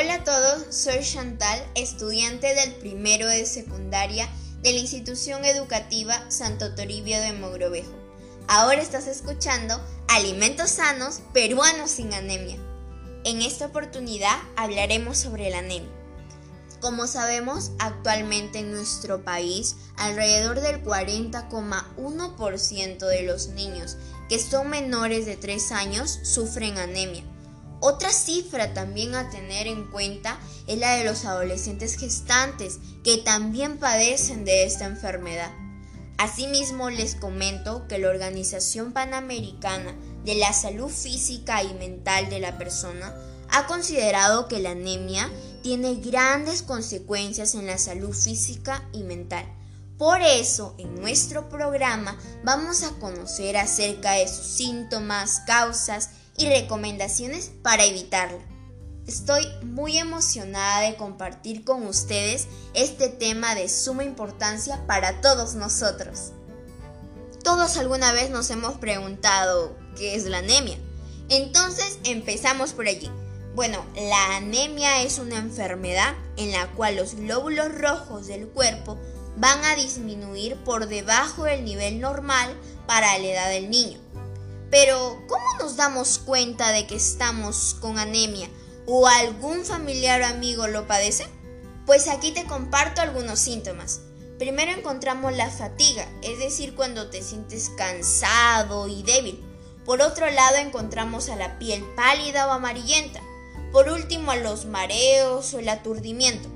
Hola a todos, soy Chantal, estudiante del primero de secundaria de la institución educativa Santo Toribio de Mogrovejo. Ahora estás escuchando Alimentos sanos peruanos sin anemia. En esta oportunidad hablaremos sobre la anemia. Como sabemos, actualmente en nuestro país, alrededor del 40,1% de los niños que son menores de 3 años sufren anemia. Otra cifra también a tener en cuenta es la de los adolescentes gestantes que también padecen de esta enfermedad. Asimismo, les comento que la Organización Panamericana de la Salud Física y Mental de la Persona ha considerado que la anemia tiene grandes consecuencias en la salud física y mental. Por eso, en nuestro programa vamos a conocer acerca de sus síntomas, causas y recomendaciones para evitarla. Estoy muy emocionada de compartir con ustedes este tema de suma importancia para todos nosotros. Todos alguna vez nos hemos preguntado qué es la anemia. Entonces empezamos por allí. Bueno, la anemia es una enfermedad en la cual los glóbulos rojos del cuerpo van a disminuir por debajo del nivel normal para la edad del niño. Pero, ¿cómo nos damos cuenta de que estamos con anemia o algún familiar o amigo lo padece? Pues aquí te comparto algunos síntomas. Primero encontramos la fatiga, es decir, cuando te sientes cansado y débil. Por otro lado encontramos a la piel pálida o amarillenta. Por último a los mareos o el aturdimiento.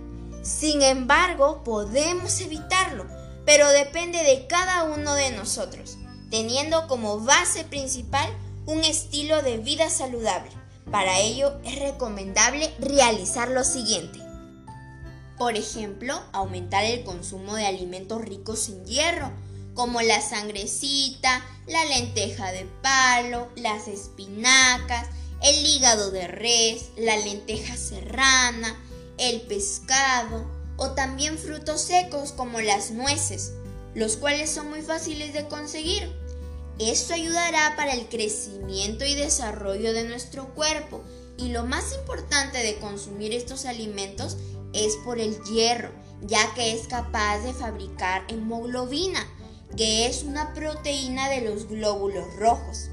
Sin embargo, podemos evitarlo, pero depende de cada uno de nosotros teniendo como base principal un estilo de vida saludable. Para ello es recomendable realizar lo siguiente. Por ejemplo, aumentar el consumo de alimentos ricos en hierro, como la sangrecita, la lenteja de palo, las espinacas, el hígado de res, la lenteja serrana, el pescado o también frutos secos como las nueces, los cuales son muy fáciles de conseguir esto ayudará para el crecimiento y desarrollo de nuestro cuerpo. Y lo más importante de consumir estos alimentos es por el hierro, ya que es capaz de fabricar hemoglobina, que es una proteína de los glóbulos rojos.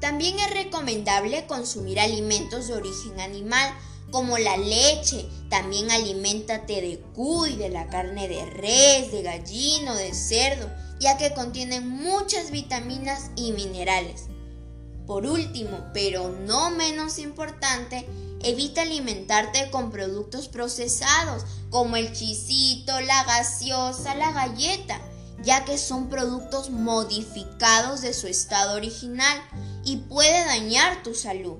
También es recomendable consumir alimentos de origen animal, como la leche. También aliméntate de cuy, de la carne de res, de gallino, de cerdo ya que contienen muchas vitaminas y minerales. Por último, pero no menos importante, evita alimentarte con productos procesados como el chisito, la gaseosa, la galleta, ya que son productos modificados de su estado original y puede dañar tu salud.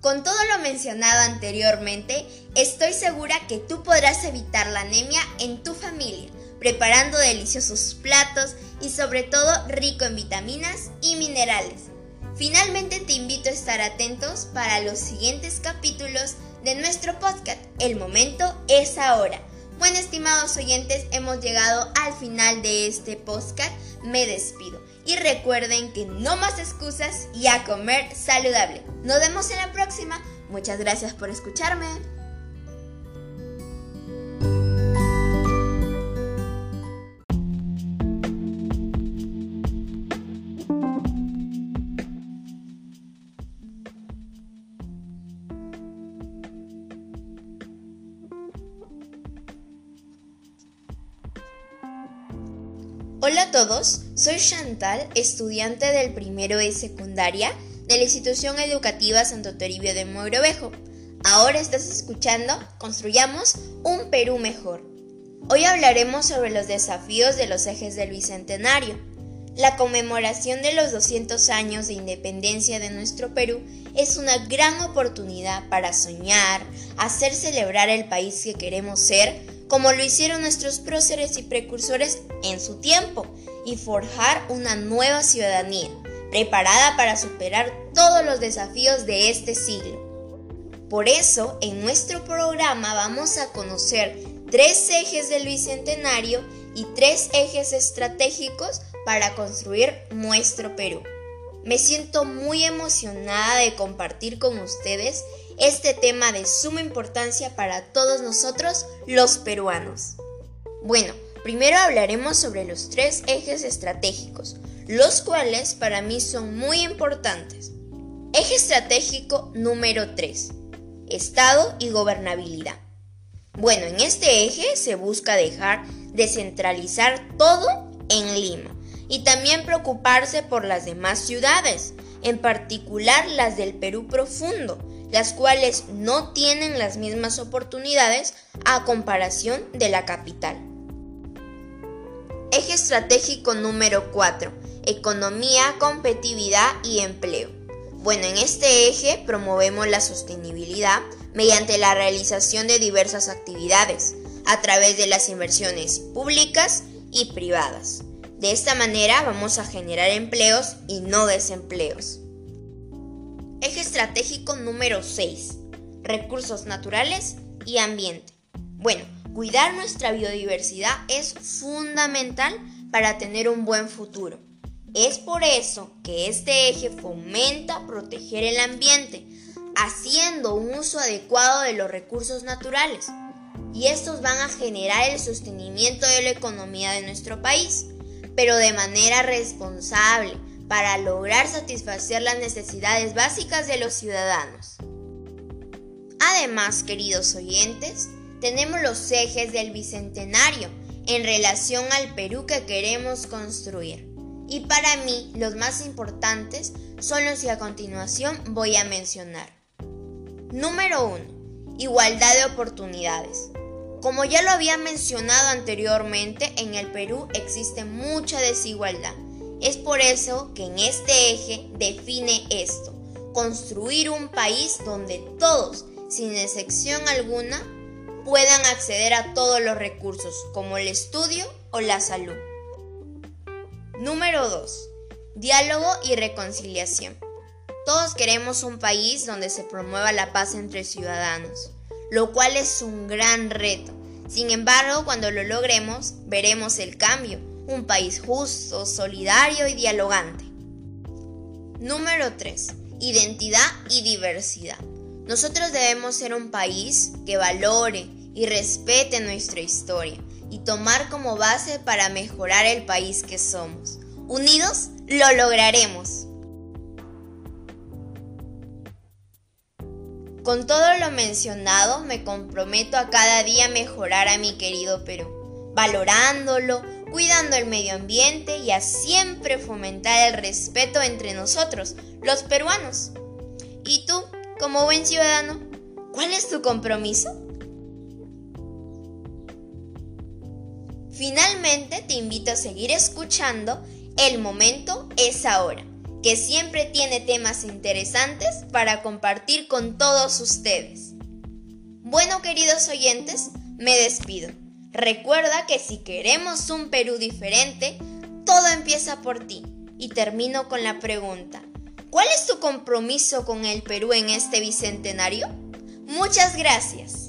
Con todo lo mencionado anteriormente, estoy segura que tú podrás evitar la anemia en tu familia preparando deliciosos platos y sobre todo rico en vitaminas y minerales. Finalmente te invito a estar atentos para los siguientes capítulos de nuestro podcast. El momento es ahora. Bueno, estimados oyentes, hemos llegado al final de este podcast. Me despido. Y recuerden que no más excusas y a comer saludable. Nos vemos en la próxima. Muchas gracias por escucharme. Hola a todos, soy Chantal, estudiante del primero de secundaria de la institución educativa Santo Toribio de Mogrovejo. Ahora estás escuchando Construyamos un Perú mejor. Hoy hablaremos sobre los desafíos de los ejes del Bicentenario. La conmemoración de los 200 años de independencia de nuestro Perú es una gran oportunidad para soñar, hacer celebrar el país que queremos ser, como lo hicieron nuestros próceres y precursores en su tiempo, y forjar una nueva ciudadanía, preparada para superar todos los desafíos de este siglo. Por eso, en nuestro programa vamos a conocer tres ejes del Bicentenario y tres ejes estratégicos para construir nuestro Perú. Me siento muy emocionada de compartir con ustedes este tema de suma importancia para todos nosotros los peruanos. Bueno, primero hablaremos sobre los tres ejes estratégicos, los cuales para mí son muy importantes. Eje estratégico número 3. Estado y gobernabilidad. Bueno, en este eje se busca dejar descentralizar todo en Lima y también preocuparse por las demás ciudades, en particular las del Perú profundo, las cuales no tienen las mismas oportunidades a comparación de la capital. Eje estratégico número 4. Economía, competitividad y empleo. Bueno, en este eje promovemos la sostenibilidad mediante la realización de diversas actividades a través de las inversiones públicas y privadas. De esta manera vamos a generar empleos y no desempleos. Eje estratégico número 6. Recursos naturales y ambiente. Bueno, cuidar nuestra biodiversidad es fundamental para tener un buen futuro. Es por eso que este eje fomenta proteger el ambiente, haciendo un uso adecuado de los recursos naturales. Y estos van a generar el sostenimiento de la economía de nuestro país, pero de manera responsable, para lograr satisfacer las necesidades básicas de los ciudadanos. Además, queridos oyentes, tenemos los ejes del Bicentenario en relación al Perú que queremos construir. Y para mí, los más importantes son los que a continuación voy a mencionar. Número 1. Igualdad de oportunidades. Como ya lo había mencionado anteriormente, en el Perú existe mucha desigualdad es por eso que en este eje define esto, construir un país donde todos, sin excepción alguna, puedan acceder a todos los recursos, como el estudio o la salud. Número 2. Diálogo y reconciliación. Todos queremos un país donde se promueva la paz entre ciudadanos, lo cual es un gran reto. Sin embargo, cuando lo logremos, veremos el cambio un país justo, solidario y dialogante. Número 3. Identidad y diversidad. Nosotros debemos ser un país que valore y respete nuestra historia y tomar como base para mejorar el país que somos. Unidos lo lograremos. Con todo lo mencionado, me comprometo a cada día mejorar a mi querido Perú, valorándolo, cuidando el medio ambiente y a siempre fomentar el respeto entre nosotros, los peruanos. ¿Y tú, como buen ciudadano, cuál es tu compromiso? Finalmente te invito a seguir escuchando El momento es ahora, que siempre tiene temas interesantes para compartir con todos ustedes. Bueno, queridos oyentes, me despido. Recuerda que si queremos un Perú diferente, todo empieza por ti. Y termino con la pregunta, ¿cuál es tu compromiso con el Perú en este bicentenario? Muchas gracias.